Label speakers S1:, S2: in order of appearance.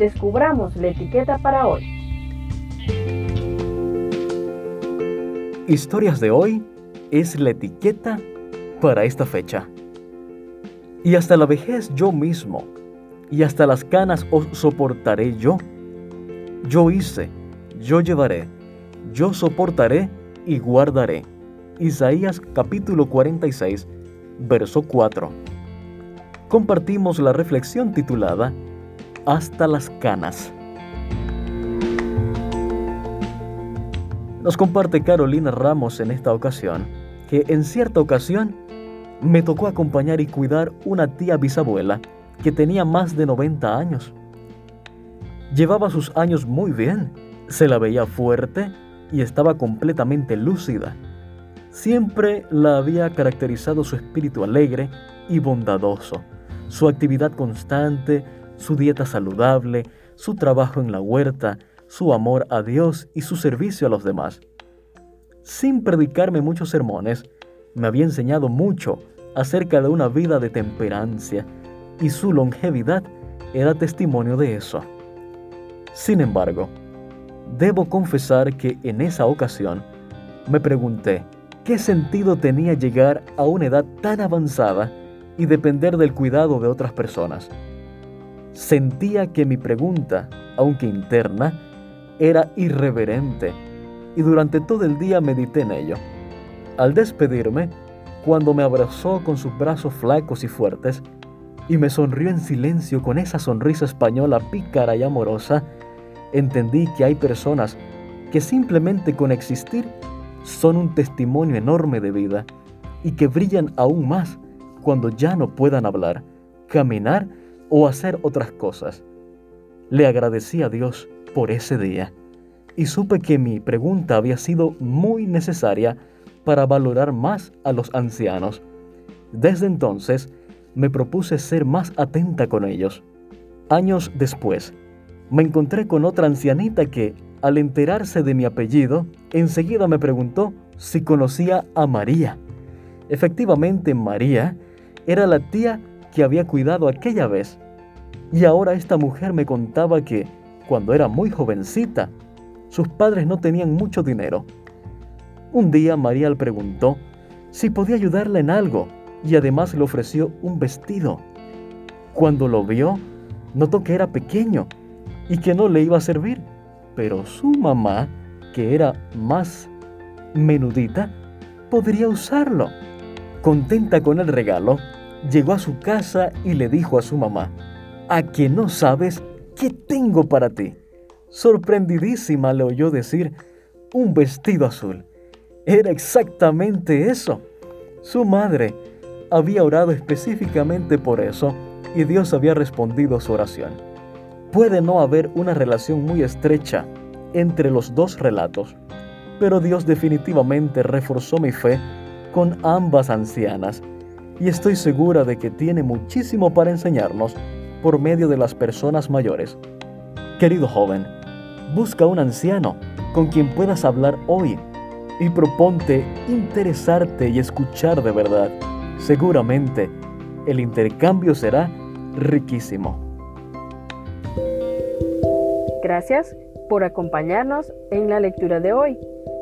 S1: descubramos la etiqueta para hoy.
S2: Historias de hoy es la etiqueta para esta fecha. Y hasta la vejez yo mismo, y hasta las canas os soportaré yo. Yo hice, yo llevaré, yo soportaré y guardaré. Isaías capítulo 46, verso 4. Compartimos la reflexión titulada Hasta las canas. Nos comparte Carolina Ramos en esta ocasión que en cierta ocasión me tocó acompañar y cuidar una tía bisabuela que tenía más de 90 años. Llevaba sus años muy bien, se la veía fuerte y estaba completamente lúcida. Siempre la había caracterizado su espíritu alegre y bondadoso, su actividad constante, su dieta saludable, su trabajo en la huerta, su amor a Dios y su servicio a los demás. Sin predicarme muchos sermones, me había enseñado mucho acerca de una vida de temperancia y su longevidad era testimonio de eso. Sin embargo, debo confesar que en esa ocasión me pregunté qué sentido tenía llegar a una edad tan avanzada y depender del cuidado de otras personas. Sentía que mi pregunta, aunque interna, era irreverente y durante todo el día medité en ello. Al despedirme, cuando me abrazó con sus brazos flacos y fuertes y me sonrió en silencio con esa sonrisa española pícara y amorosa, entendí que hay personas que simplemente con existir son un testimonio enorme de vida y que brillan aún más cuando ya no puedan hablar, caminar o hacer otras cosas. Le agradecí a Dios por ese día y supe que mi pregunta había sido muy necesaria para valorar más a los ancianos. Desde entonces me propuse ser más atenta con ellos. Años después, me encontré con otra ancianita que, al enterarse de mi apellido, enseguida me preguntó si conocía a María. Efectivamente, María era la tía que había cuidado aquella vez. Y ahora esta mujer me contaba que, cuando era muy jovencita, sus padres no tenían mucho dinero. Un día María le preguntó si podía ayudarla en algo y además le ofreció un vestido. Cuando lo vio, notó que era pequeño y que no le iba a servir, pero su mamá, que era más menudita, podría usarlo. Contenta con el regalo, llegó a su casa y le dijo a su mamá, ¿a que no sabes qué tengo para ti? Sorprendidísima le oyó decir, un vestido azul. Era exactamente eso. Su madre había orado específicamente por eso y Dios había respondido a su oración. Puede no haber una relación muy estrecha entre los dos relatos, pero Dios definitivamente reforzó mi fe con ambas ancianas y estoy segura de que tiene muchísimo para enseñarnos por medio de las personas mayores. Querido joven, Busca un anciano con quien puedas hablar hoy y proponte interesarte y escuchar de verdad. Seguramente el intercambio será riquísimo.
S1: Gracias por acompañarnos en la lectura de hoy.